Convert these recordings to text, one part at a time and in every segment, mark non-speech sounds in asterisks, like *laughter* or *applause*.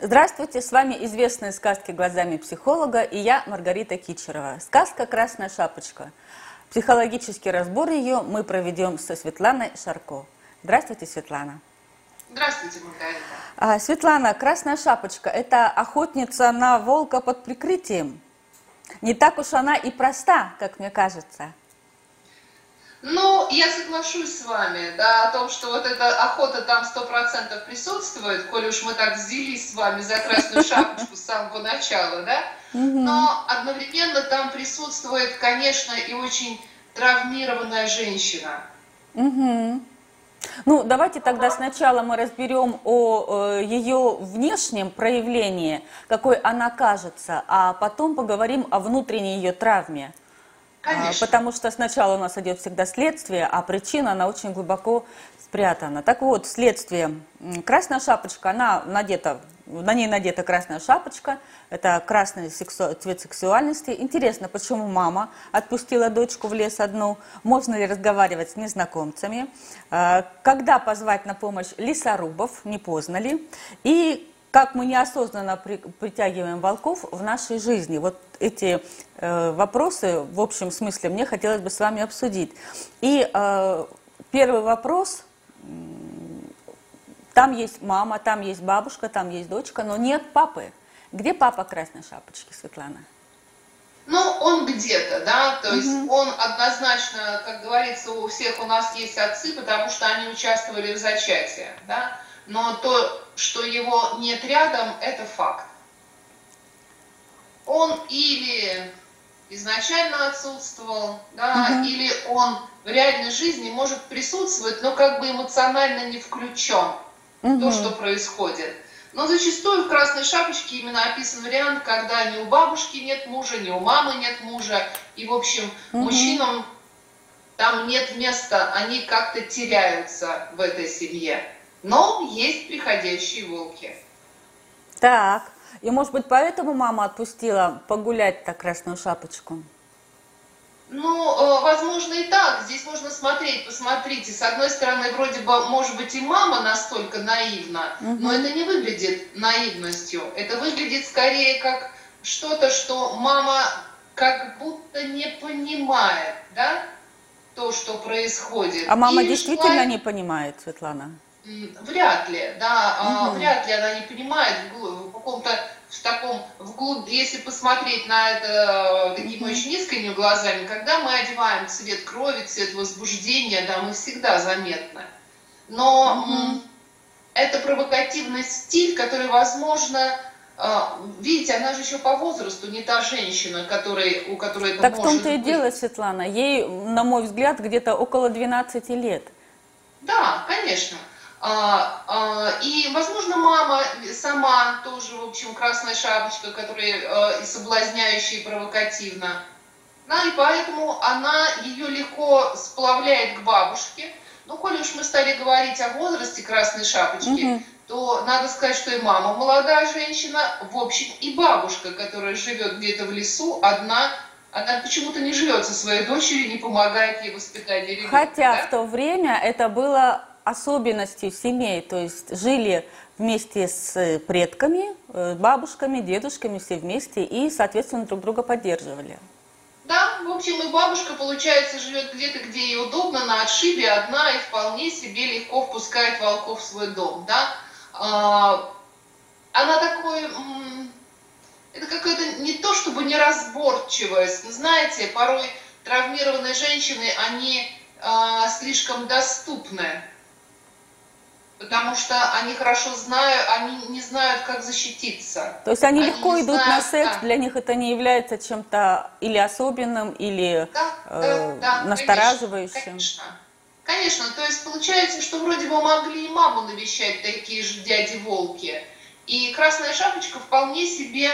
Здравствуйте, с вами известные сказки глазами психолога и я, Маргарита Кичерова. Сказка «Красная шапочка». Психологический разбор ее мы проведем со Светланой Шарко. Здравствуйте, Светлана. Здравствуйте, Маргарита. А, Светлана, «Красная шапочка» – это охотница на волка под прикрытием. Не так уж она и проста, как мне кажется. Ну, я соглашусь с вами, да, о том, что вот эта охота там сто процентов присутствует, коли уж мы так взялись с вами за красную шапочку с самого начала, да, но одновременно там присутствует, конечно, и очень травмированная женщина. Угу. Ну, давайте тогда сначала мы разберем о э, ее внешнем проявлении, какой она кажется, а потом поговорим о внутренней ее травме. Конечно. Потому что сначала у нас идет всегда следствие, а причина, она очень глубоко спрятана. Так вот, следствие. Красная шапочка, она надета, на ней надета красная шапочка, это красный сексу, цвет сексуальности. Интересно, почему мама отпустила дочку в лес одну? Можно ли разговаривать с незнакомцами? А, когда позвать на помощь лесорубов, не поздно ли? И как мы неосознанно при, притягиваем волков в нашей жизни. Вот эти э, вопросы, в общем смысле, мне хотелось бы с вами обсудить. И э, первый вопрос. Там есть мама, там есть бабушка, там есть дочка, но нет папы. Где папа Красной Шапочки, Светлана? Ну, он где-то, да, то есть угу. он однозначно, как говорится, у всех у нас есть отцы, потому что они участвовали в зачатии, да, но то, что его нет рядом, это факт. Он или изначально отсутствовал, да, угу. или он в реальной жизни может присутствовать, но как бы эмоционально не включен угу. то, что происходит. Но зачастую в «Красной шапочке» именно описан вариант, когда ни у бабушки нет мужа, ни у мамы нет мужа, и, в общем, угу. мужчинам там нет места, они как-то теряются в этой семье. Но есть приходящие волки. Так, и может быть поэтому мама отпустила погулять так красную шапочку? Ну, э, возможно и так. Здесь можно смотреть, посмотрите. С одной стороны, вроде бы, может быть, и мама настолько наивна, угу. но это не выглядит наивностью. Это выглядит скорее как что-то, что мама как будто не понимает, да, то, что происходит. А мама и действительно шла... не понимает, Светлана? Вряд ли, да, угу. вряд ли она не понимает в каком-то в таком вглубь, если посмотреть на это такими mm-hmm. очень искренними глазами, когда мы одеваем цвет крови, цвет возбуждения, да, мы всегда заметны. Но mm-hmm. это провокативный стиль, который, возможно, а, видите, она же еще по возрасту не та женщина, которой, у которой это так может в том-то и дело, Светлана. Ей, на мой взгляд, где-то около 12 лет. Да, конечно. А, а, и, возможно, мама сама тоже, в общем, красная шапочка, которая а, и соблазняющая, и провокативна. Да, и поэтому она ее легко сплавляет к бабушке. Ну, коли уж мы стали говорить о возрасте красной шапочки, угу. то надо сказать, что и мама молодая женщина, в общем, и бабушка, которая живет где-то в лесу, одна она почему-то не живет со своей дочерью, не помогает ей воспитать ребенка. Хотя да? в то время это было особенностью семей, то есть жили вместе с предками, э, бабушками, дедушками, все вместе и, соответственно, друг друга поддерживали. Да, в общем, и бабушка, получается, живет где-то, где ей удобно, на отшибе одна, и вполне себе легко впускает волков в свой дом, да. А, она такой, это какая-то не то чтобы неразборчивость, знаете, порой травмированные женщины, они а, слишком доступны потому что они хорошо знают, они не знают, как защититься. То есть они, они легко идут знают, на секс, да. для них это не является чем-то или особенным, или да, э, да, настораживающим. Конечно, конечно, то есть получается, что вроде бы могли и маму навещать такие же дяди-волки, и красная шапочка вполне себе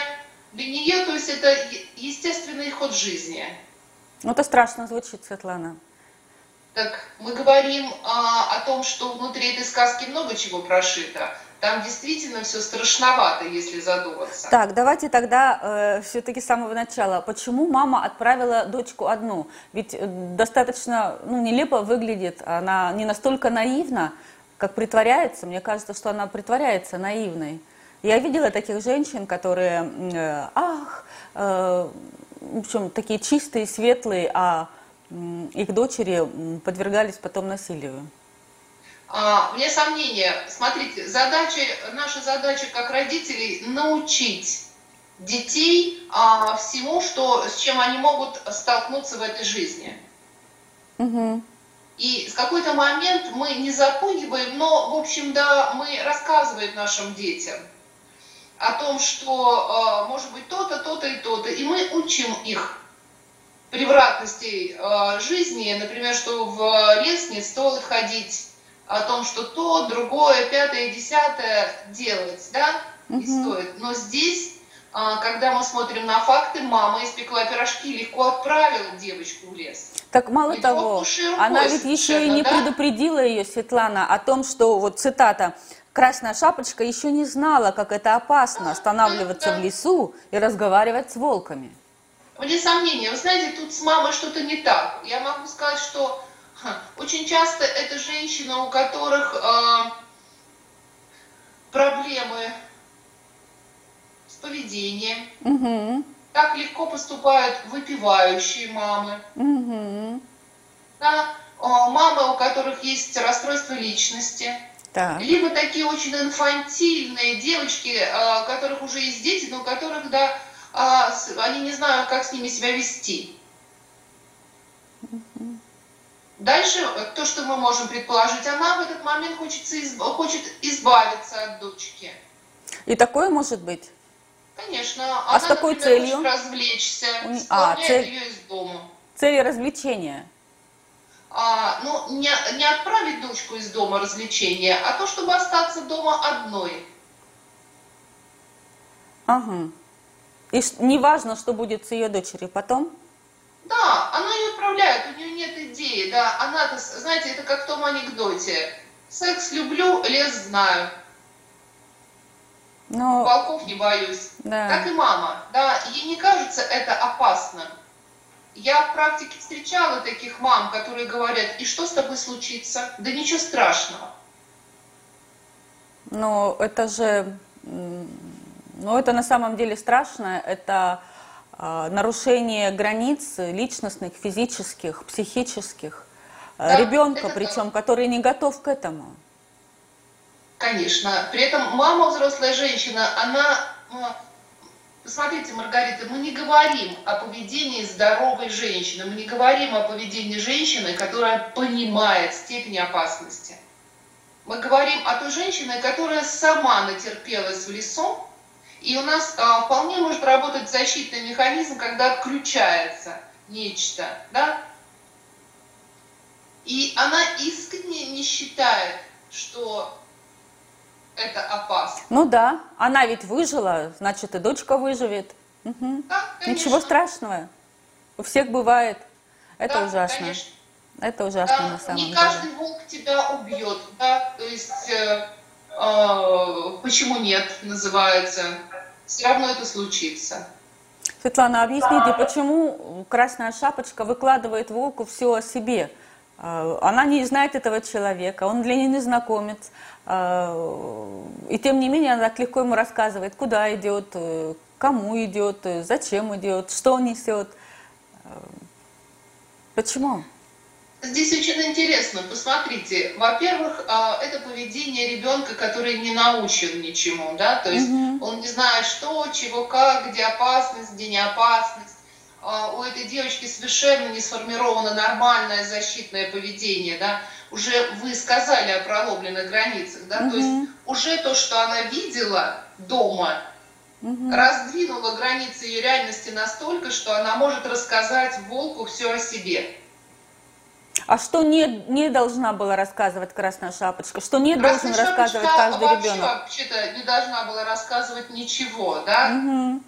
для нее, то есть это естественный ход жизни. Ну это страшно звучит, Светлана. Так мы говорим а, о том, что внутри этой сказки много чего прошито. Там действительно все страшновато, если задуматься. Так, давайте тогда э, все-таки с самого начала. Почему мама отправила дочку одну? Ведь э, достаточно ну, нелепо выглядит, она не настолько наивна, как притворяется. Мне кажется, что она притворяется наивной. Я видела таких женщин, которые, э, ах, э, в общем, такие чистые, светлые, а их дочери подвергались потом насилию. А, мне сомнения. Смотрите, задача, наша задача как родителей научить детей а, всему, что, с чем они могут столкнуться в этой жизни. Угу. И в какой-то момент мы не запугиваем, но, в общем, да, мы рассказываем нашим детям о том, что э, может быть то-то, то-то и то-то, и мы учим их превратностей э, жизни, например, что в лес не стоит ходить, о том, что то, другое, пятое, десятое делать, да, не угу. стоит. Но здесь, э, когда мы смотрим на факты, мама испекла пирожки, легко отправила девочку в лес. Так мало ведь того, она ведь еще и не да? предупредила ее, Светлана, о том, что, вот цитата, Красная шапочка еще не знала, как это опасно останавливаться в лесу и разговаривать с волками. Вне сомнения, вы знаете, тут с мамой что-то не так. Я могу сказать, что ха, очень часто это женщины, у которых э, проблемы с поведением. Угу. Так легко поступают выпивающие мамы. Угу. Да, э, мамы, у которых есть расстройство личности так. Либо такие очень инфантильные девочки, у которых уже есть дети, но у которых, да, а, они не знают, как с ними себя вести. Дальше, то, что мы можем предположить, она в этот момент хочется изб... хочет избавиться от дочки. И такое может быть? Конечно. А она, с какой например, целью? Хочет развлечься, а, цель... ее из дома. Цель развлечения? а, ну, не, не отправить дочку из дома развлечения, а то, чтобы остаться дома одной. Ага. И не важно, что будет с ее дочерью потом? Да, она ее отправляет, у нее нет идеи, да, она, знаете, это как в том анекдоте. Секс люблю, лес знаю. Но... Волков не боюсь. Да. Так и мама, да, ей не кажется это опасным. Я в практике встречала таких мам, которые говорят, и что с тобой случится? Да ничего страшного. Но это же, ну это на самом деле страшно, это э, нарушение границ личностных, физических, психических да, ребенка, причем, так. который не готов к этому. Конечно. При этом мама, взрослая женщина, она Посмотрите, Маргарита, мы не говорим о поведении здоровой женщины, мы не говорим о поведении женщины, которая понимает степень опасности. Мы говорим о той женщине, которая сама натерпелась в лесу, и у нас а, вполне может работать защитный механизм, когда отключается нечто, да? И она искренне не считает, что это опасно. Ну да, она ведь выжила, значит и дочка выживет. Угу. Да, Ничего страшного. У всех бывает. Это да, ужасно. Конечно. Это ужасно да, на самом деле. Не каждый волк тебя убьет, да, то есть э, почему нет, называется. Все равно это случится. Светлана, объясните, почему Красная Шапочка выкладывает волку все о себе? А, она не знает этого человека, он для нее незнакомец. А, и тем не менее она так легко ему рассказывает, куда идет, э, кому идет, э, зачем идет, что несет. А, почему? Здесь очень интересно. Посмотрите, во-первых, это поведение ребенка, который не научен ничему, да, то есть угу. он не знает, что, чего, как, где опасность, где не опасность а, у этой девочки совершенно не сформировано нормальное защитное поведение, да, уже вы сказали о проломленных границах, да, угу. то есть уже то, что она видела дома, угу. раздвинуло границы ее реальности настолько, что она может рассказать волку все о себе. А что не, не должна была рассказывать Красная Шапочка? Что не Красная должен рассказывать каждый вообще, ребенок? вообще-то не должна была рассказывать ничего, да? Угу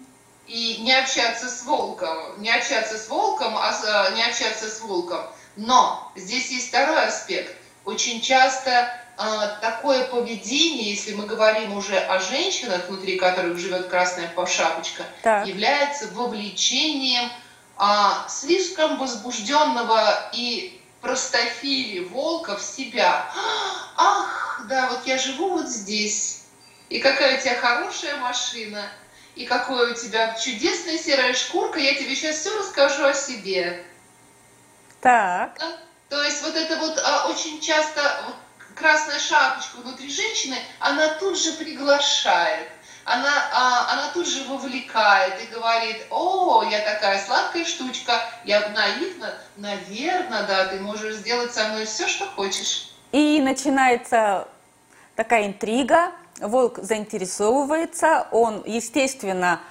и не общаться с волком, не общаться с волком, а не общаться с волком. Но здесь есть второй аспект. Очень часто э, такое поведение, если мы говорим уже о женщинах, внутри которых живет красная шапочка, так. является вовлечением э, слишком возбужденного и простофили волка в себя. Ах, да, вот я живу вот здесь, и какая у тебя хорошая машина, и какая у тебя чудесная серая шкурка, я тебе сейчас все расскажу о себе. Так. То есть вот это вот а, очень часто красная шапочка внутри женщины, она тут же приглашает она, а, она тут же вовлекает и говорит, о, я такая сладкая штучка, я наивна, наверное, да, ты можешь сделать со мной все, что хочешь. И начинается такая интрига, волк заинтересовывается, он, естественно,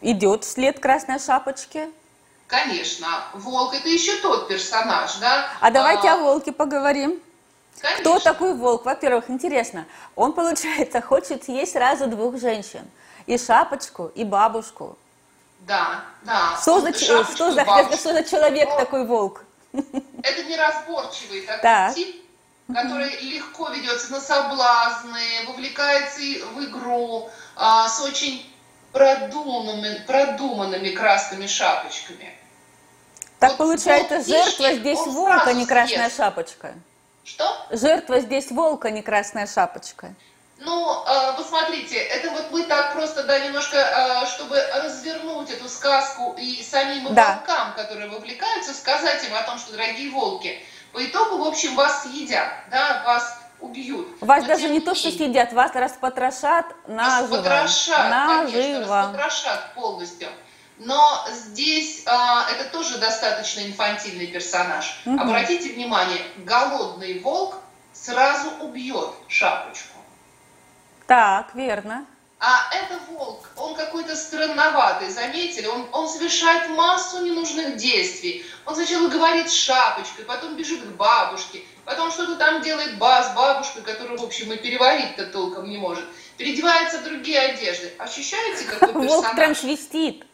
идет вслед красной шапочки. Конечно, волк это еще тот персонаж, да. А давайте а... о волке поговорим. Конечно. Кто такой волк? Во-первых, интересно, он, получается, хочет съесть сразу двух женщин. И шапочку, и бабушку. Да, да. Что, за, *laughs* что, за, что за человек Но такой волк? *laughs* Это неразборчивый такой так. тип, который легко ведется на соблазны, вовлекается в игру а, с очень продуманными, продуманными красными шапочками. Так вот получается, жертва здесь волк, а не красная съест. шапочка. Что? Жертва здесь волк, а не красная шапочка. Ну, э, посмотрите, это вот мы так просто, да, немножко, э, чтобы развернуть эту сказку и самим да. волкам, которые вовлекаются, сказать им о том, что, дорогие волки, по итогу, в общем, вас съедят, да, вас убьют. Вас Но даже не то, что съедят, вас распотрошат наживо. Распотрошат, наживо. конечно, распотрошат полностью. Но здесь а, это тоже достаточно инфантильный персонаж. Угу. Обратите внимание, голодный волк сразу убьет шапочку. Так, верно. А это волк, он какой-то странноватый, заметили? Он, он совершает массу ненужных действий. Он сначала говорит с шапочкой, потом бежит к бабушке, потом что-то там делает ба с бабушкой, которую, в общем, и переварить-то толком не может. Переодевается в другие одежды. Ощущаете, какой *laughs* персонаж? Волк трансвестит.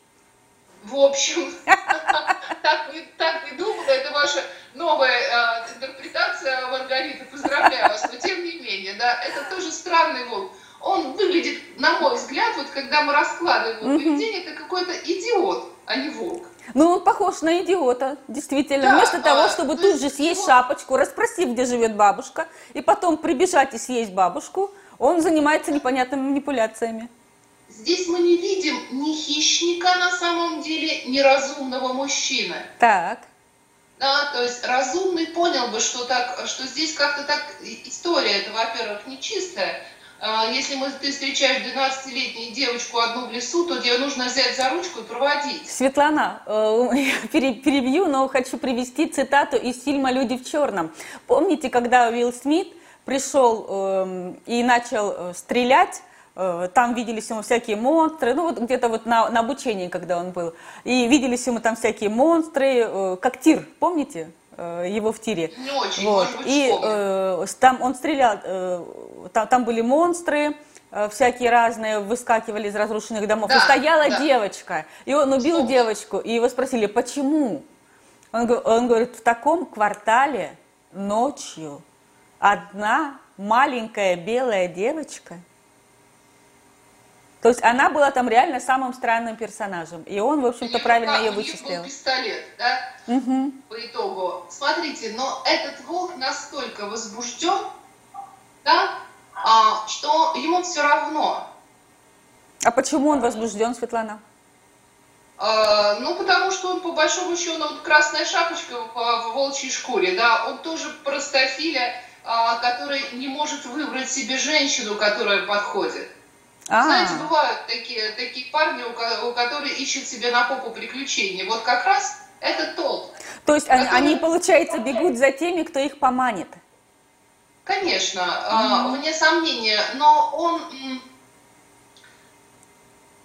В общем, *laughs* так, не, так не думала, это ваша новая э, интерпретация Маргарита, поздравляю вас, но тем не менее, да, это тоже странный волк. Он выглядит, на мой взгляд, вот когда мы раскладываем его поведение, это какой-то идиот, а не волк. Ну, он похож на идиота, действительно. Да, Вместо а, того, чтобы тут же съесть его... шапочку, расспросив, где живет бабушка, и потом прибежать и съесть бабушку, он занимается непонятными манипуляциями. Здесь мы не видим ни хищника на самом деле, ни разумного мужчины. Так. Да, то есть разумный понял бы, что, так, что здесь как-то так история это, во-первых, нечистая. А, если мы, ты встречаешь 12-летнюю девочку одну в лесу, то ее нужно взять за ручку и проводить. Светлана, э, *laughs* я перебью, но хочу привести цитату из фильма «Люди в черном». Помните, когда Уилл Смит пришел эм, и начал э, стрелять, там виделись ему всякие монстры, ну вот где-то вот на, на обучении, когда он был. И виделись ему там всякие монстры, э, как тир, помните? Э, его в тире. Не очень, вот. может быть, И э, там он стрелял, э, там, там были монстры, э, всякие разные, выскакивали из разрушенных домов. Да, и стояла да. девочка, и он убил Вспомнил. девочку, и его спросили, почему? Он, он говорит, в таком квартале ночью одна маленькая белая девочка – то есть она была там реально самым странным персонажем. И он, в общем-то, правильно ее вычислил. Был пистолет, да? Угу. По итогу. Смотрите, но этот волк настолько возбужден, да, а, что ему все равно. А почему он возбужден, Светлана? А, ну, потому что он, по большому счету, вот красная шапочка в, в волчьей шкуре, да, он тоже простофиля, а, который не может выбрать себе женщину, которая подходит. А-а-а. Знаете, бывают такие, такие парни, у, которых ищут себе на попу приключения. Вот как раз это тот. То есть который... они, получается, бегут за теми, кто их поманит? Конечно, mm-hmm. вне сомнения. Но он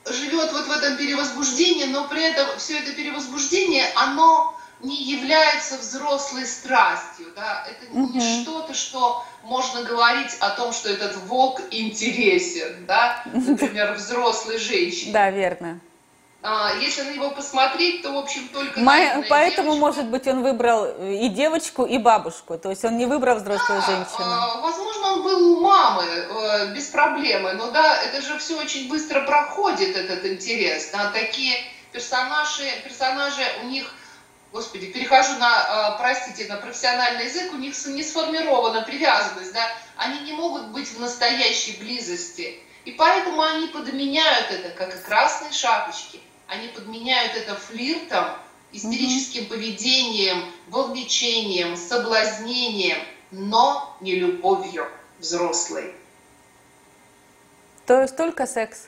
живет вот в этом перевозбуждении, но при этом все это перевозбуждение, оно не является взрослой страстью, да, это угу. не что-то, что можно говорить о том, что этот волк интересен, да, например, взрослой женщине. Да, верно. А, если на него посмотреть, то, в общем, только Мой, Поэтому, девочка. может быть, он выбрал и девочку, и бабушку. То есть он не выбрал взрослую да, женщину. А, возможно, он был у мамы э, без проблемы. Но да, это же все очень быстро проходит, этот интерес. Да, такие персонажи, персонажи у них господи, перехожу на, а, простите, на профессиональный язык, у них не сформирована привязанность, да, они не могут быть в настоящей близости. И поэтому они подменяют это, как и красные шапочки, они подменяют это флиртом, истерическим mm-hmm. поведением, вовлечением, соблазнением, но не любовью взрослой. То есть только секс?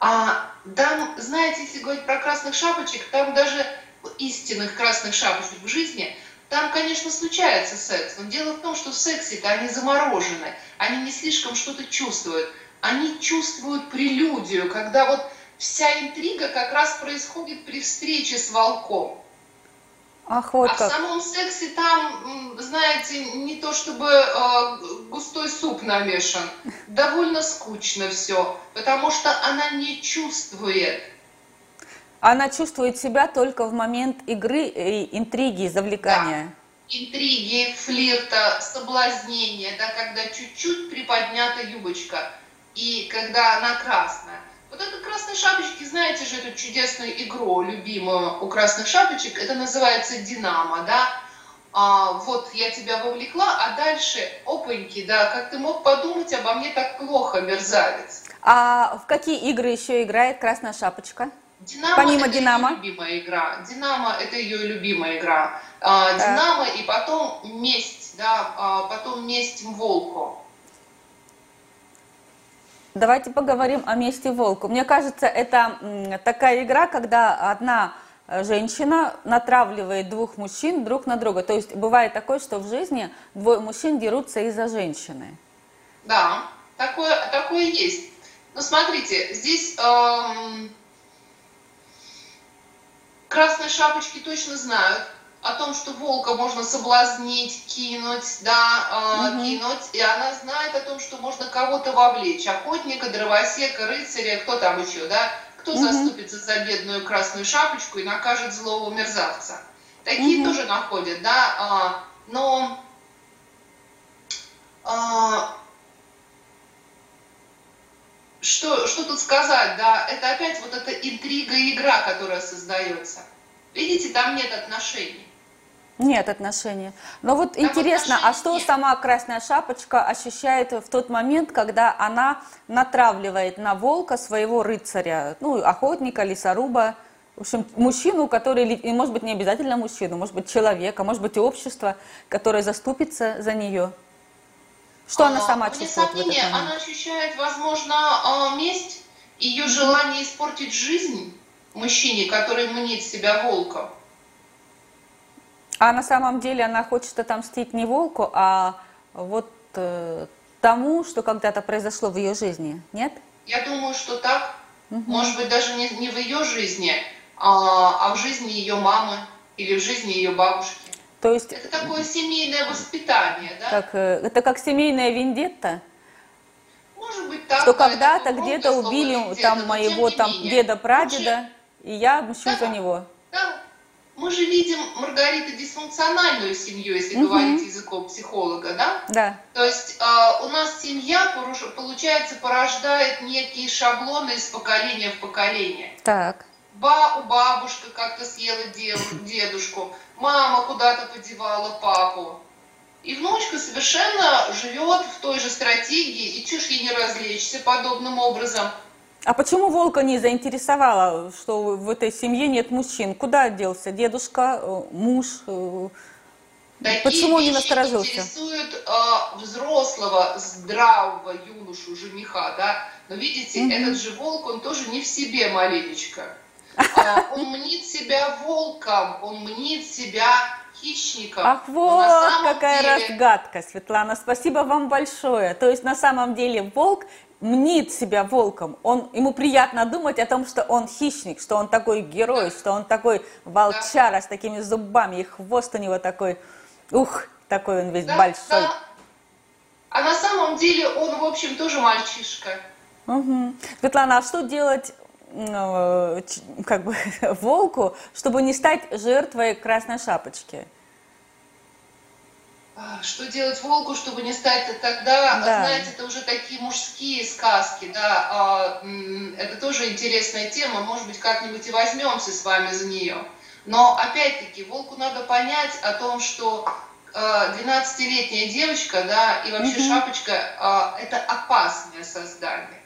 А там, знаете, если говорить про красных шапочек, там даже истинных красных шапочек в жизни, там, конечно, случается секс, но дело в том, что в сексе-то они заморожены, они не слишком что-то чувствуют. Они чувствуют прелюдию, когда вот вся интрига как раз происходит при встрече с волком. Ах, вот а как. в самом сексе там, знаете, не то чтобы э, густой суп намешан, довольно скучно все, потому что она не чувствует. Она чувствует себя только в момент игры, и интриги, завлекания. Да. Интриги, флирта, соблазнения, да, когда чуть-чуть приподнята юбочка, и когда она красная. Вот это красные шапочки, знаете же эту чудесную игру, любимую у красных шапочек, это называется «Динамо», да? А, вот я тебя вовлекла, а дальше, опаньки, да, как ты мог подумать обо мне так плохо, мерзавец. А в какие игры еще играет красная шапочка? Динамо Помимо это Динамо? ее любимая игра. Динамо это ее любимая игра. А, Динамо и потом месть, да, а, потом месть волку. Давайте поговорим о месте волку. Мне кажется, это такая игра, когда одна женщина натравливает двух мужчин друг на друга. То есть бывает такое, что в жизни двое мужчин дерутся из-за женщины. Да, такое, такое есть. Но смотрите, здесь эм, красные шапочки точно знают, о том, что волка можно соблазнить, кинуть, да, э, кинуть, и она знает о том, что можно кого-то вовлечь, охотника, дровосека, рыцаря, кто там еще, да, кто угу. заступится за бедную красную шапочку и накажет злого мерзавца. Такие угу. тоже находят, да, э, но э, что, что тут сказать, да, это опять вот эта интрига и игра, которая создается. Видите, там нет отношений. Нет отношения. Но вот там интересно, а что нет. сама Красная Шапочка ощущает в тот момент, когда она натравливает на волка своего рыцаря, ну, охотника, лесоруба, в общем, мужчину, который, может быть не обязательно мужчину, может быть человека, может быть общество, которое заступится за нее. Что а, она сама чувствует в этот момент? Она ощущает, возможно, а, месть, ее желание испортить жизнь мужчине, который мнит себя волком. А на самом деле она хочет отомстить не волку, а вот э, тому, что когда-то произошло в ее жизни, нет? Я думаю, что так. Угу. Может быть, даже не, не в ее жизни, а, а в жизни ее мамы или в жизни ее бабушки. То есть... Это такое семейное воспитание, да? Так, э, это как семейная вендетта? Может быть, так. Что когда-то где-то убили там моего там деда-прадеда, и я мщу да, за него. Да, мы же видим, Маргарита, дисфункциональную семью, если угу. говорить языком психолога, да? Да. То есть э, у нас семья, получается, порождает некие шаблоны из поколения в поколение. Так. Ба, бабушка как-то съела дедушку, мама куда-то подевала папу. И внучка совершенно живет в той же стратегии, и чушь ей не развлечься подобным образом – а почему волка не заинтересовало, что в этой семье нет мужчин? Куда делся дедушка, э, муж? Э, Такие почему не насторожился? интересуют э, взрослого, здравого юношу, жениха, да? Но видите, mm-hmm. этот же волк, он тоже не в себе маленечко. А, он мнит себя волком, он мнит себя хищником. Ах, вот какая деле... разгадка, Светлана. Спасибо вам большое. То есть на самом деле волк мнит себя волком, он, ему приятно думать о том, что он хищник, что он такой герой, что он такой волчара с такими зубами, и хвост у него такой, ух, такой он весь да, большой. Да. А на самом деле он, в общем, тоже мальчишка. Угу. Светлана, а что делать как бы *laughs* волку, чтобы не стать жертвой красной шапочки? А, что делать волку, чтобы не стать тогда, да. знаете, это уже такие мужские сказки, да, а, это тоже интересная тема, может быть, как-нибудь и возьмемся с вами за нее. Но опять-таки волку надо понять о том, что 12-летняя девочка, да, и вообще mm-hmm. шапочка – это опасное создание.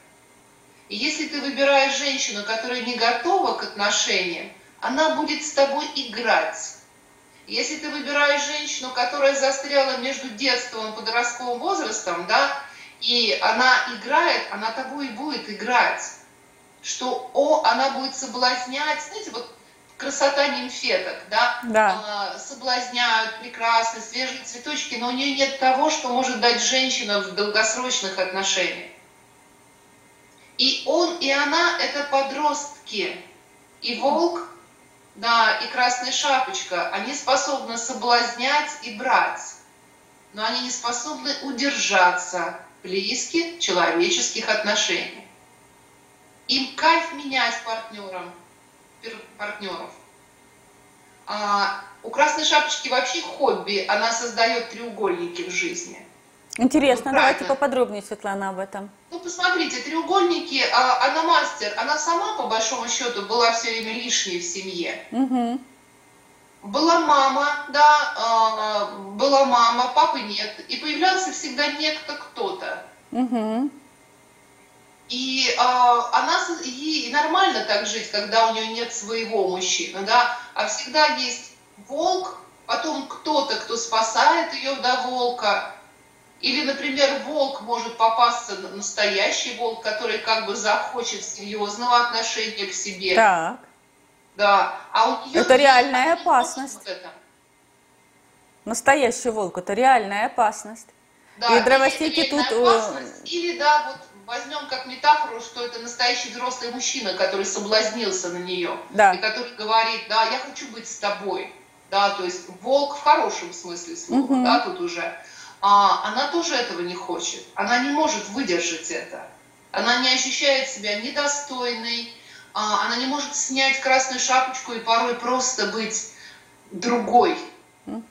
И если ты выбираешь женщину, которая не готова к отношениям, она будет с тобой играть. Если ты выбираешь женщину, которая застряла между детством и подростковым возрастом, да, и она играет, она тобой и будет играть. Что о, она будет соблазнять, знаете, вот красота нимфеток, да, да. Э, соблазняют прекрасно, свежие цветочки, но у нее нет того, что может дать женщина в долгосрочных отношениях. И он, и она – это подростки. И волк, да, и красная шапочка, они способны соблазнять и брать, но они не способны удержаться близких человеческих отношений. Им кайф менять партнером, партнеров. А у красной шапочки вообще хобби, она создает треугольники в жизни. Интересно, ну, давайте поподробнее, Светлана, об этом. Ну, посмотрите, треугольники, а, она мастер, она сама, по большому счету, была все время лишней в семье. Угу. Была мама, да, а, была мама, папы нет. И появлялся всегда некто кто-то. Угу. И а, она, ей нормально так жить, когда у нее нет своего мужчины, да, а всегда есть волк, потом кто-то, кто спасает ее до волка, или, например, волк может попасться, настоящий волк, который как бы захочет серьезного отношения к себе. Так. Да. А у нее это реальная опасность. Вот это. Настоящий волк, это реальная опасность. Да, и дровосеки тут... Э, опасность, или, да, вот возьмем как метафору, что это настоящий взрослый мужчина, который соблазнился на нее. Да. И который говорит, да, я хочу быть с тобой. Да, то есть волк в хорошем смысле слова, угу. да, тут уже а она тоже этого не хочет. Она не может выдержать это. Она не ощущает себя недостойной, а она не может снять красную шапочку и порой просто быть другой.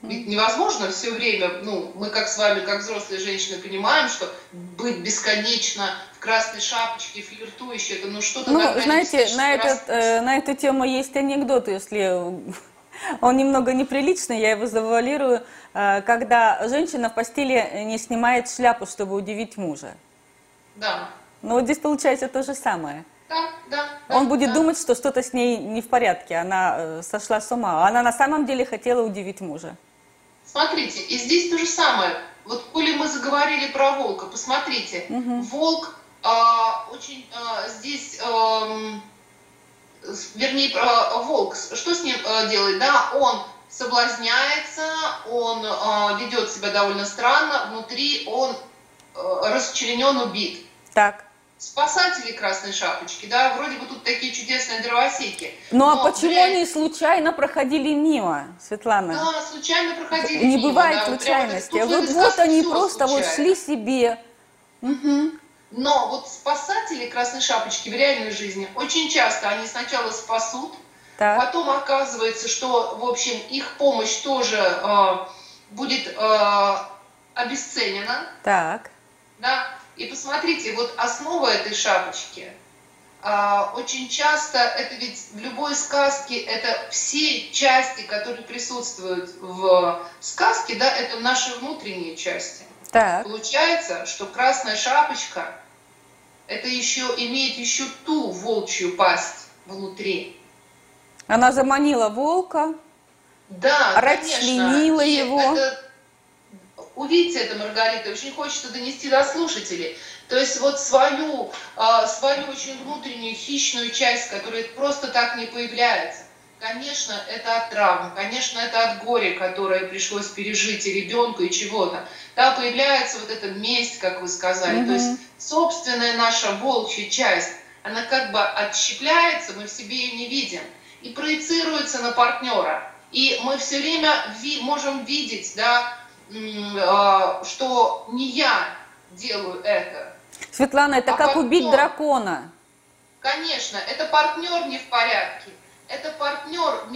Ведь невозможно все время, ну, мы как с вами, как взрослые женщины, понимаем, что быть бесконечно в красной шапочке, флиртующей, это ну что-то... Ну, знаете, на, этот, э, на эту тему есть анекдот, если он немного неприличный, я его завуалирую, когда женщина в постели не снимает шляпу, чтобы удивить мужа. Да. Ну вот здесь получается то же самое. Да, да. Он да, будет да. думать, что что-то с ней не в порядке, она э, сошла с ума. Она на самом деле хотела удивить мужа. Смотрите, и здесь то же самое. Вот коли мы заговорили про волка, посмотрите, угу. волк э, очень э, здесь... Э, вернее, волк, что с ним э, делает? Да, он соблазняется, он э, ведет себя довольно странно, внутри он э, расчленен, убит. Так. Спасатели Красной Шапочки, да, вроде бы тут такие чудесные дровосеки. Ну а почему для... они случайно проходили мимо, Светлана? Да, случайно проходили Не мимо. бывает да, случайности. Вот, вот, вот они просто случайно. вот шли себе. Угу. Но вот спасатели Красной Шапочки в реальной жизни очень часто они сначала спасут, так. потом оказывается, что, в общем, их помощь тоже э, будет э, обесценена. Так. Да. И посмотрите, вот основа этой шапочки э, очень часто это ведь в любой сказке это все части, которые присутствуют в сказке, да, это наши внутренние части. Так. Получается, что красная шапочка это еще имеет еще ту волчью пасть внутри. Она заманила волка, да, расчленила его. Это, увидите это, Маргарита, очень хочется донести до слушателей. То есть вот свою, а, свою очень внутреннюю хищную часть, которая просто так не появляется. Конечно, это от травм, конечно, это от горя, которое пришлось пережить и ребенку, и чего-то. Да, появляется вот эта месть, как вы сказали. Mm-hmm. То есть собственная наша волчья часть, она как бы отщепляется, мы в себе ее не видим, и проецируется на партнера. И мы все время ви- можем видеть, да, э, что не я делаю это. Светлана, это а как партнер. убить дракона. Конечно, это партнер не в порядке это партнер,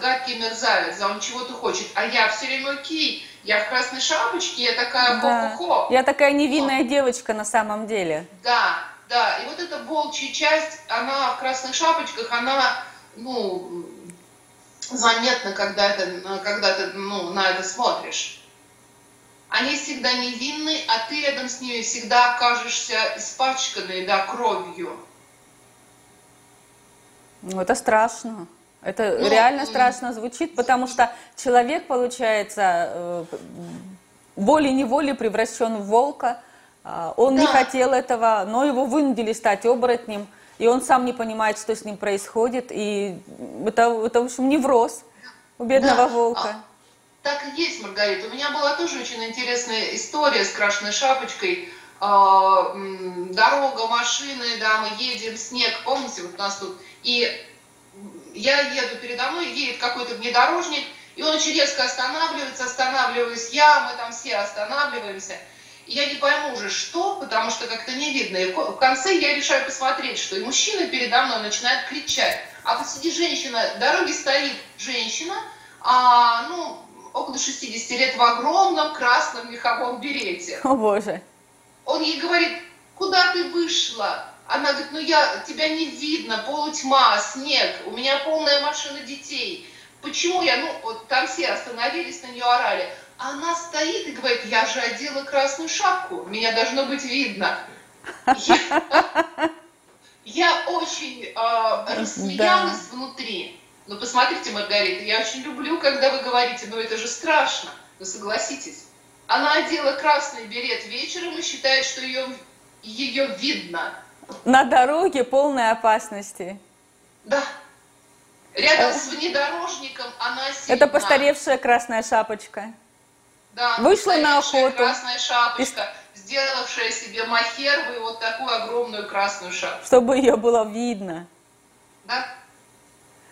гадкий мерзавец, он чего-то хочет, а я все время окей, я в красной шапочке, я такая да. хо-хо-хо. Я такая невинная вот. девочка на самом деле. Да, да, и вот эта волчья часть, она в красных шапочках, она, ну, заметна, когда, это, когда ты ну, на это смотришь. они всегда невинны, а ты рядом с ними всегда окажешься испачканной, да, кровью. Ну, это страшно. Это Ну, реально страшно звучит, потому что человек, получается, э, волей-неволей превращен в волка. А, Он не Да. хотел этого, но его вынудили стать оборотнем, и он сам не понимает, что с ним происходит. И это, это в общем, невроз у бедного Да. волка. А, Так и есть, Маргарита. У меня была тоже очень интересная история с крашеной шапочкой. А, Дорога, машины, да, мы едем, снег, помните, вот у нас тут. И я еду передо мной, едет какой-то внедорожник, и он очень резко останавливается, останавливаюсь я, мы там все останавливаемся. Я не пойму уже, что, потому что как-то не видно. И в конце я решаю посмотреть, что и мужчина передо мной начинает кричать. А посреди женщина, в дороге стоит женщина, а, ну, около 60 лет в огромном красном меховом берете. О боже. Он ей говорит, куда ты вышла? Она говорит, ну я, тебя не видно, полутьма, снег, у меня полная машина детей. Почему я, ну, вот там все остановились, на нее орали. Она стоит и говорит, я же одела красную шапку, меня должно быть видно. Я, я очень э, рассмеялась внутри. Ну, посмотрите, Маргарита, я очень люблю, когда вы говорите, ну это же страшно, ну согласитесь. Она одела красный берет вечером и считает, что ее, ее видно. На дороге полной опасности. Да. Рядом с внедорожником она сильна. Это постаревшая красная шапочка. Да, Вышла на охоту. красная шапочка, сделавшая себе махер и вот такую огромную красную шапку. Чтобы ее было видно. Да?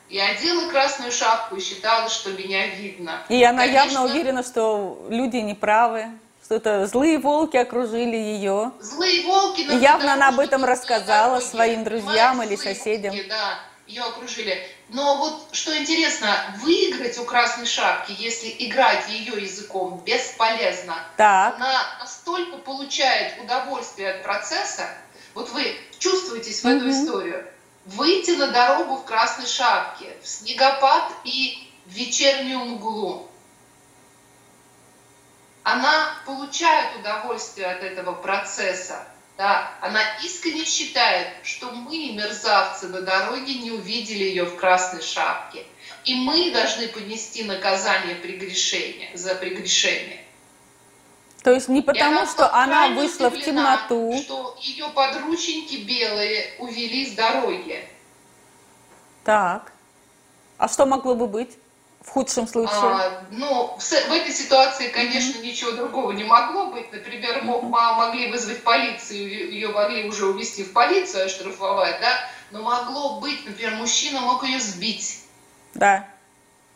И одела красную шапку и считала, что меня видно. И она Конечно, явно уверена, что люди неправы, что это злые волки окружили ее. Злые волки И явно она об этом рассказала своим друзьям или соседям. волки, да, ее окружили. Но вот что интересно, выиграть у красной шапки, если играть ее языком, бесполезно. Так, Она настолько получает удовольствие от процесса. Вот вы чувствуетесь в эту Мгм. историю. Выйти на дорогу в красной шапке, в снегопад и в вечернюю мглу. Она получает удовольствие от этого процесса. Да, она искренне считает, что мы, мерзавцы на дороге, не увидели ее в красной шапке. И мы должны понести наказание прегрешения, за прегрешение. то есть не потому, она что она вышла в темноту. Что ее подрученьки белые увели с дороги. Так. А что могло бы быть в худшем случае? А, ну, в, в этой ситуации, конечно, ничего другого не могло быть. Например, мог- могли вызвать полицию, ее ее могли уже увезти в полицию, оштрафовать, да. Но могло быть, например, мужчина мог ее сбить. Да.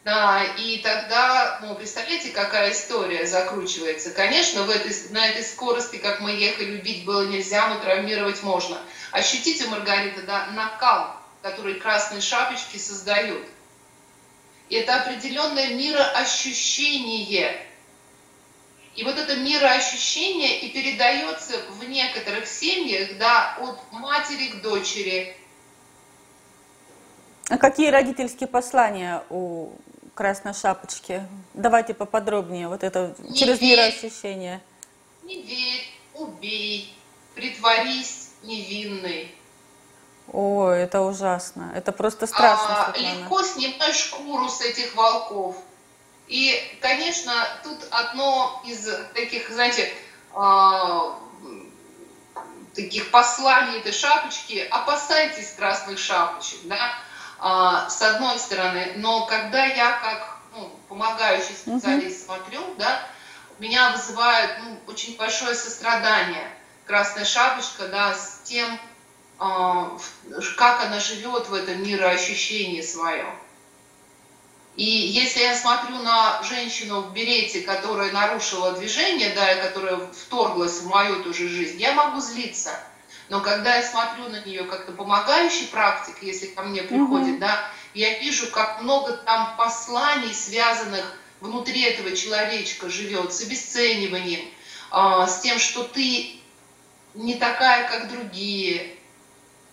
Да, и тогда, ну, представляете, какая история закручивается. Конечно, в этой, на этой скорости, как мы ехали, убить было нельзя, но травмировать можно. Ощутите, Маргарита, да, накал, который красные шапочки создают. И это определенное мироощущение. И вот это мироощущение и передается в некоторых семьях, да, от матери к дочери, А какие родительские послания у Красной Шапочки? Давайте поподробнее, вот это Не через верь. мироощущение. Не верь, убей, притворись невинной. О, это ужасно. Это просто страшно, А, легко снимай шкуру с этих волков. И, конечно, тут одно из таких, знаете, а, таких посланий этой шапочки, опасайтесь красных шапочек, да, а, с одной стороны, но когда я как ну, помогающий специалист смотрю, да, меня вызывает ну, очень большое сострадание. Красная шапочка, да, с тем, а, как она живет в этом мироощущении своем. И если я смотрю на женщину в берете, которая нарушила движение, да, и которая вторглась в мою тоже жизнь, я могу злиться. Но когда я смотрю на нее как на помогающий практик, если ко мне приходит, да, я вижу, как много там посланий, связанных внутри этого человечка живет, с обесцениванием, а, с тем, что ты не такая, как другие,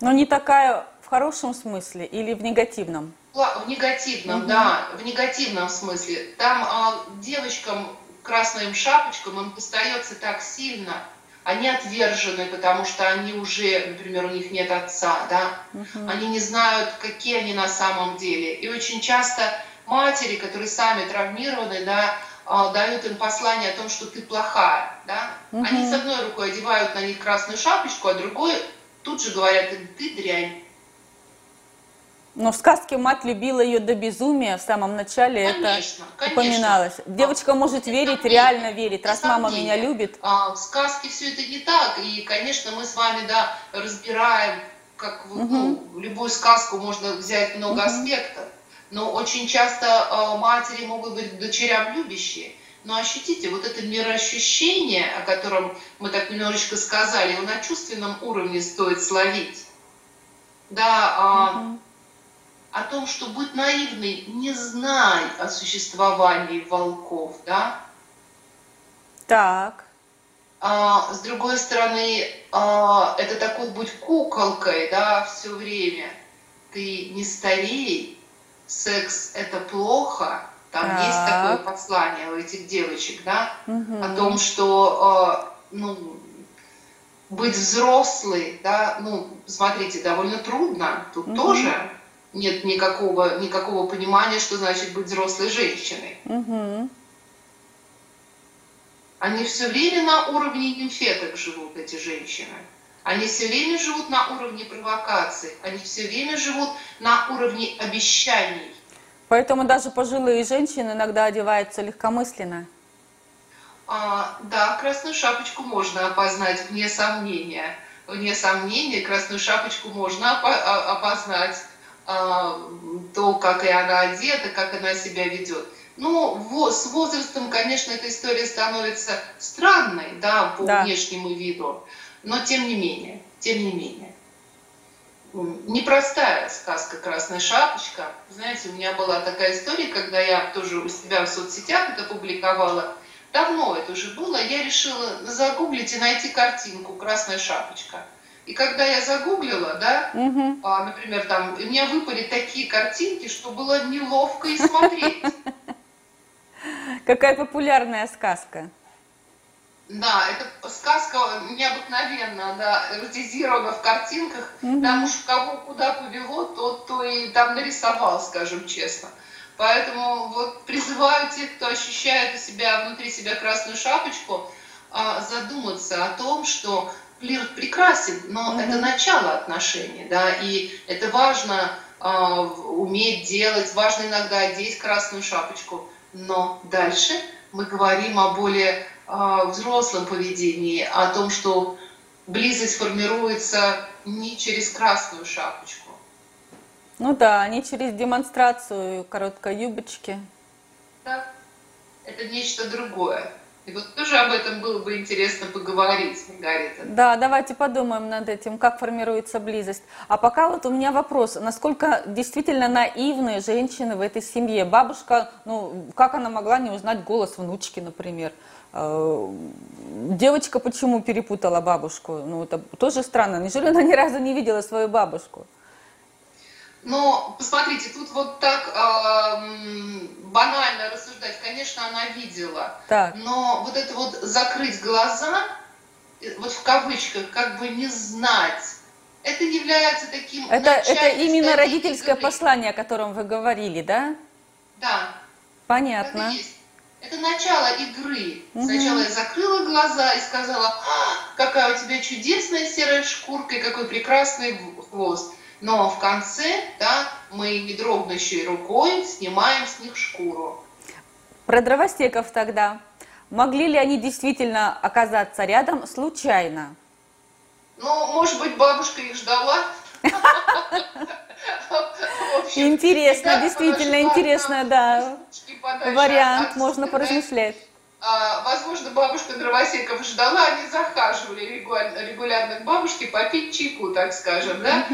Но не такая в хорошем смысле или в негативном? В негативном, Мгм. да, в негативном смысле. Там а, девочкам, красным шапочкам им достается так сильно. Они отвержены, потому что они уже, например, у них нет отца, да, угу. они не знают, какие они на самом деле. И очень часто матери, которые сами травмированы, да, а, дают им послание о том, что ты плохая, да. Угу. Они с одной рукой одевают на них красную шапочку, а другой тут же говорят им, ты дрянь. Но в сказке мать любила ее до безумия, в самом начале конечно, это конечно. упоминалось. Девочка может это верить, сомнение, реально верить, раз мама меня любит. А, в сказке все это не так, и, конечно, мы с вами, да, разбираем, как угу. ну, любую сказку можно взять много угу. аспектов, но очень часто а, матери могут быть дочерям любящие. Но ощутите, вот это мироощущение, о котором мы так немножечко сказали, его на чувственном уровне стоит словить. Да, угу о том, что будь наивный, не знай о существовании волков, да? Так. А, с другой стороны, а, это такой будь куколкой, да, все время. Ты не старей, секс это плохо. Там так. есть такое послание у этих девочек, да, угу. о том, что, а, ну, быть взрослой, да, ну, смотрите, довольно трудно. Тут угу. тоже нет никакого, никакого понимания, что значит быть взрослой женщиной. Угу. Они все время на уровне нимфеток живут, эти женщины. Они все время живут на уровне провокаций. Они все время живут на уровне обещаний. Поэтому даже пожилые женщины иногда одеваются легкомысленно. А, да, красную шапочку можно опознать, вне сомнения. Вне сомнения, красную шапочку можно а, опознать а, то, как и она одета, как она себя ведет. Ну, с возрастом, конечно, эта история становится странной, да, по да. внешнему виду, но тем не менее, тем не менее. Непростая сказка «Красная шапочка». Знаете, у меня была такая история, когда я тоже у себя в соцсетях это публиковала. Давно это уже было. Я решила загуглить и найти картинку «Красная шапочка». И когда я загуглила, да, угу. а, например, там, у меня выпали такие картинки, что было неловко и смотреть. *laughs* Какая популярная сказка. Да, это сказка необыкновенно, да, эротизирована в картинках. Угу. Там уж кого куда повело, тот то и там нарисовал, скажем честно. Поэтому вот призываю тех, кто ощущает у себя внутри себя красную шапочку, а, задуматься о том, что флирт прекрасен, но mm-hmm. это начало отношений, да, и это важно э, уметь делать, важно иногда одеть красную шапочку, но дальше мы говорим о более взрослом поведении, о том, что близость формируется не через красную шапочку. Ну да, не через демонстрацию короткой юбочки. Да, это нечто другое. И вот тоже об этом было бы интересно поговорить, Маргарита. Да, давайте подумаем над этим, как формируется близость. А пока вот у меня вопрос, насколько действительно наивные женщины в этой семье? Бабушка, ну, как она могла не узнать голос внучки, например? Э, девочка почему перепутала бабушку? Ну, это тоже странно. Неужели она ни разу не видела свою бабушку? Но посмотрите, тут вот так э, банально рассуждать, конечно, она видела. Так. Но вот это вот закрыть глаза, э, вот в кавычках, как бы не знать, это является таким... Это, это именно родительское игры. послание, о котором вы говорили, да? Да. Понятно. Это, есть. Это начало игры. Угу. Сначала я закрыла глаза и сказала, а, какая у тебя чудесная серая шкурка и какой прекрасный хвост. Но в конце да, мы не дрогнущей рукой снимаем с них шкуру. Про дровостеков тогда. Могли ли они действительно оказаться рядом случайно? Ну, может быть, бабушка их ждала. Интересно, действительно интересно, да. Вариант, можно поразмышлять. А, возможно, бабушка дровосеков ждала, они захаживали регулярно к бабушке попить чайку, так скажем, да?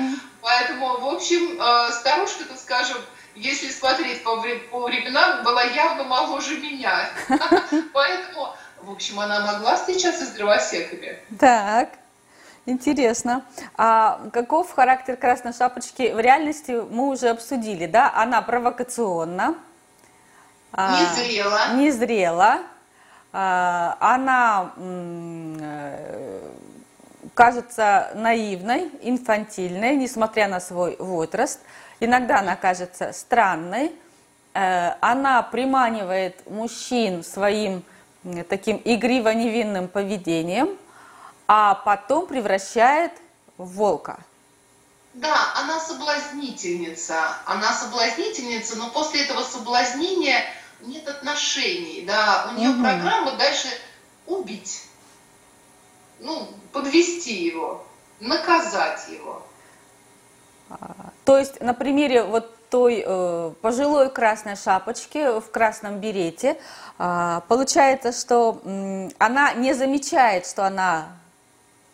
Поэтому, в общем, э, старушка, так скажем, если смотреть по, по временам, была явно моложе меня. *laughs* Поэтому, в общем, она могла встречаться с дровосеками. Так. Интересно. А каков характер Красной Шапочки в реальности мы уже обсудили, да? Она провокационна. Не зрела. Не зрела. а, она э, кажется наивной, инфантильной, несмотря на свой возраст. Иногда она кажется странной. Э, она приманивает мужчин своим таким игриво-невинным поведением, а потом превращает в волка. Да, она соблазнительница. Она соблазнительница, но после этого соблазнения нет отношений. Да, у нее угу. программа дальше убить, ну, подвести его, наказать его. А, то есть на примере вот той э, пожилой красной шапочки в красном берете э, получается, что э, она не замечает, что она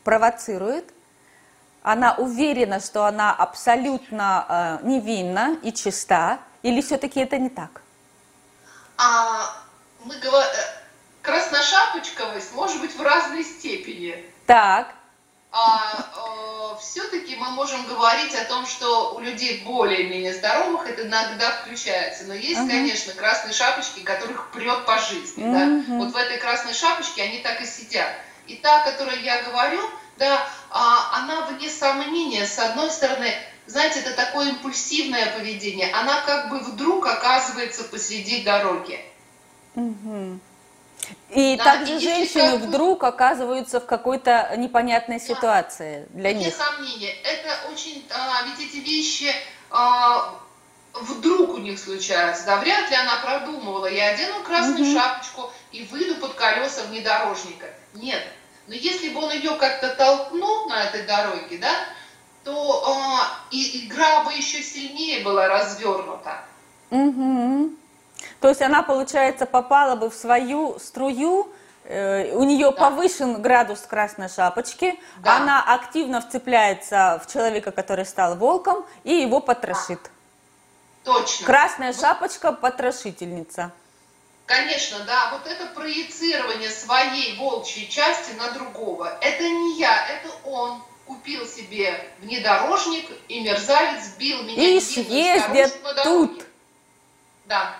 провоцирует, она уверена, что она абсолютно э, невинна и чиста, или все-таки это не так? А мы говорим, э, красношапочковость может быть в разной степени. Так. А э, все-таки мы можем говорить о том, что у людей более-менее здоровых это иногда включается. Но есть, uh-huh. конечно, красные шапочки, которых прет по жизни. Uh-huh. Да? Вот в этой красной шапочке они так и сидят. И та, о которой я говорю, да, а, она вне сомнения, с одной стороны, знаете, это такое импульсивное поведение, она как бы вдруг оказывается посреди дороги. Угу. И да, также и женщины как... вдруг оказываются в какой-то непонятной ситуации да, для них. сомнения. Это очень, а, ведь эти вещи а, вдруг у них случаются. Да, вряд ли она продумывала. Я одену красную угу. шапочку и выйду под колеса внедорожника. Нет, но если бы он ее как-то толкнул на этой дороге, да, то э, и игра бы еще сильнее была развернута. Угу. То есть она, получается, попала бы в свою струю, э, у нее да. повышен градус красной шапочки, да. она активно вцепляется в человека, который стал волком, и его потрошит. Да. Точно. Красная шапочка потрошительница. Конечно, да, вот это проецирование своей волчьей части на другого. Это не я, это он купил себе внедорожник, и мерзавец сбил меня и съездит тут. Да.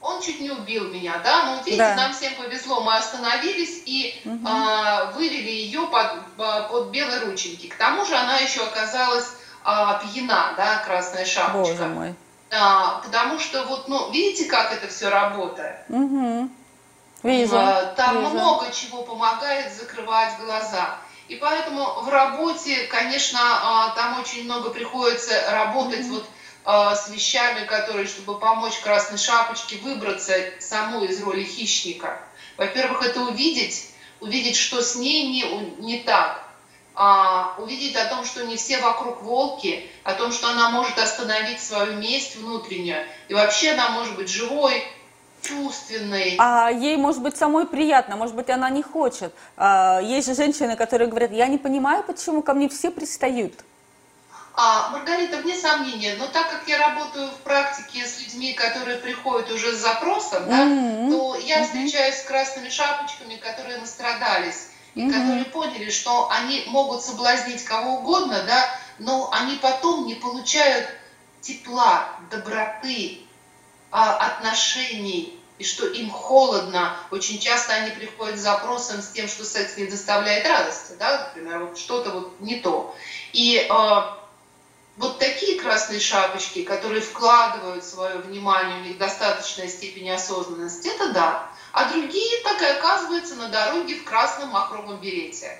Он чуть не убил меня, да, но видите, да. нам всем повезло, мы остановились и угу. а, вывели ее под, под белые рученьки. К тому же она еще оказалась а, пьяна, да, красная шапочка. Боже мой. А, потому что вот, ну, видите, как это все работает? Угу. Вижу. А, там вижу. много чего помогает закрывать глаза. И поэтому в работе, конечно, а, там очень много приходится работать mm вот а, с вещами, которые, чтобы помочь Красной Шапочке выбраться саму из роли хищника. Во-первых, это увидеть, увидеть, что с ней не, не так а, увидеть о том, что не все вокруг волки, о том, что она может остановить свою месть внутреннюю, и вообще она может быть живой, чувственной. А ей, может быть, самой приятно, может быть, она не хочет. А, есть же женщины, которые говорят, я не понимаю, почему ко мне все пристают. А, Маргарита, вне сомнения, но так как я работаю в практике с людьми, которые приходят уже с запросом, да, mm-hmm. то я mm-hmm. встречаюсь с красными шапочками, которые настрадались mm-hmm. которые поняли, что они могут соблазнить кого угодно, да, но они потом не получают тепла, доброты, а, отношений, и что им холодно. Очень часто они приходят с запросом с тем, что секс не доставляет радости, да, например, вот что-то вот не то. И э, вот такие красные шапочки, которые вкладывают свое внимание, у них достаточная степень осознанности, это да а другие так и оказываются на дороге в красном махровом берете.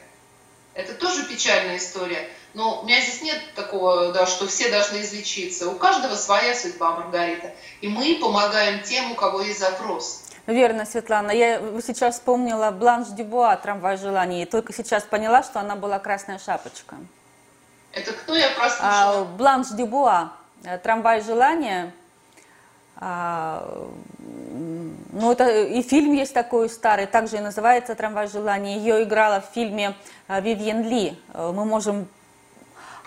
Это тоже печальная история. Но у меня здесь нет такого, да, что все должны излечиться. У каждого своя судьба, Маргарита. И мы помогаем тем, у кого есть запрос. Верно, Светлана. Я сейчас вспомнила Бланш Дюбуа «Трамвай желаний». И только сейчас поняла, что она была красная шапочка. Это кто я прослушала? А, Бланш Дюбуа «Трамвай желания». А, ну, это и фильм есть такой старый, также и называется «Трамвай желания». Ее играла в фильме а, Вивьен Ли. Э, мы можем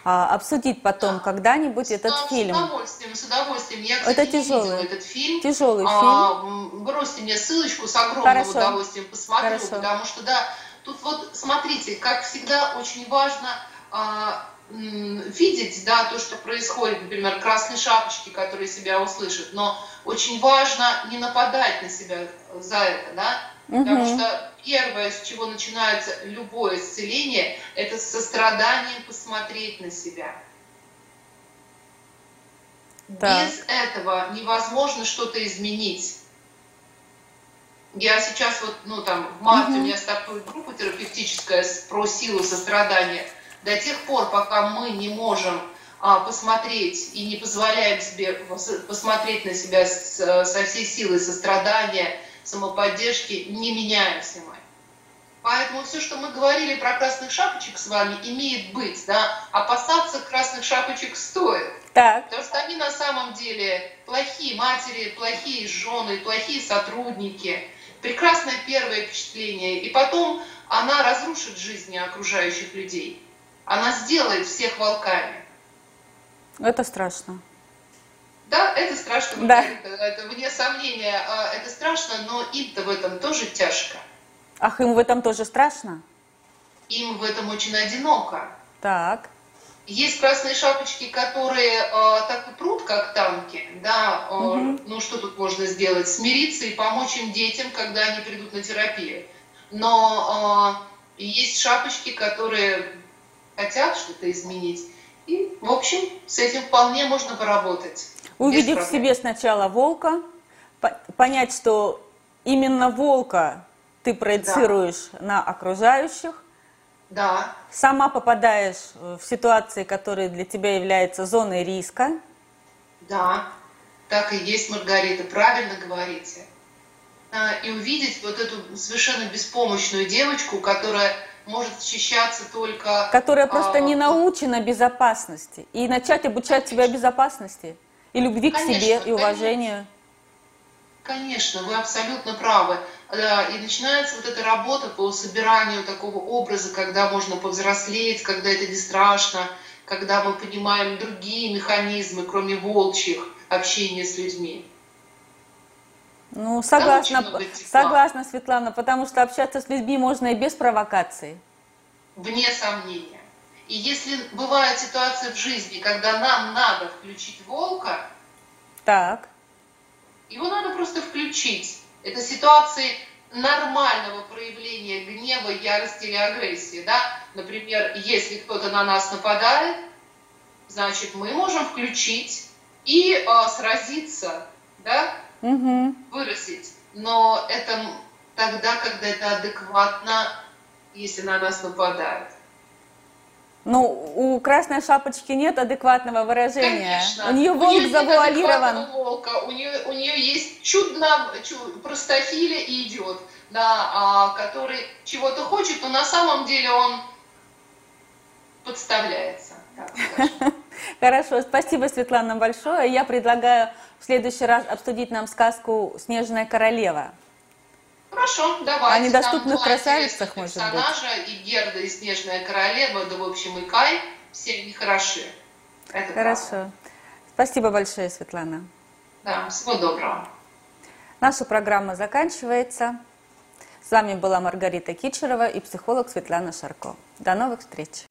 а, обсудить потом когда-нибудь этот с, фильм. С удовольствием, с удовольствием. Я, кстати, это тяжелый, этот фильм. Тяжелый а, фильм. Бросьте мне ссылочку, с огромным Хорошо. удовольствием посмотрю, Хорошо. потому что, да, тут вот, смотрите, как всегда, очень важно а, видеть, да, то, что происходит, например, красные шапочки, которые себя услышат, но очень важно не нападать на себя за это, да, Угу. Потому что первое, с чего начинается любое исцеление, это состраданием посмотреть на себя. Да. Без этого невозможно что-то изменить. Я сейчас вот, ну там, в марте угу. у меня стартует группа терапевтическая про силу сострадания. До тех пор, пока мы не можем а, посмотреть и не позволяем себе посмотреть на себя со всей силой сострадания, самоподдержки, не меняемся мы. Поэтому все, что мы говорили про красных шапочек с вами, имеет быть. Да? Опасаться красных шапочек стоит. Так. Потому что они на самом деле плохие матери, плохие жены, плохие сотрудники. Прекрасное первое впечатление. И потом она разрушит жизни окружающих людей. Она сделает всех волками. Это страшно. Да, это страшно, да. это вне сомнения, а, это страшно, но им-то в этом тоже тяжко. Ах, им в этом тоже страшно? Им в этом очень одиноко. Так. Есть красные шапочки, которые э, так и прут, как танки, да, э, угу. ну что тут можно сделать? Смириться и помочь им детям, когда они придут на терапию. Но э, есть шапочки, которые хотят что-то изменить. И, в общем, с этим вполне можно поработать. Увидев в себе сначала волка, понять, что именно волка ты проецируешь да. на окружающих, да. сама попадаешь в ситуации, которые для тебя являются зоной риска. Да, так и есть, Маргарита, правильно говорите. А, и увидеть вот эту совершенно беспомощную девочку, которая может защищаться только... Которая просто а, не научена безопасности. И начать обучать конечно. себя безопасности. И любви конечно, к себе, и уважению. Конечно, вы абсолютно правы. И начинается вот эта работа по собиранию такого образа, когда можно повзрослеть, когда это не страшно, когда мы понимаем другие механизмы, кроме волчьих, общения с людьми. Ну, согласна, согласна, Светлана, потому что общаться с людьми можно и без провокации. Вне сомнения. И если бывает ситуация в жизни, когда нам надо включить волка, так. его надо просто включить. Это ситуации нормального проявления гнева, ярости или агрессии. Да? Например, если кто-то на нас нападает, значит, мы можем включить и э, сразиться, да? Угу. выразить. Но это тогда, когда это адекватно, если на нас нападают. Ну, у Красной Шапочки нет адекватного выражения. Конечно. У нее волк у нее завуалирован. волка. У нее, у нее есть чудно, чуд, простофиля и идиот, да, а, который чего-то хочет, но на самом деле он подставляется. *laughs* Хорошо, спасибо, Светлана, большое. Я предлагаю в следующий раз обсудить нам сказку «Снежная королева». Хорошо, давайте. О недоступных красавицах, может быть. персонажа, и Герда, и Снежная королева, да, в общем, и Кай, все они хороши. Это Хорошо. Правда. Спасибо большое, Светлана. Да, всего доброго. Наша программа заканчивается. С вами была Маргарита Кичерова и психолог Светлана Шарко. До новых встреч!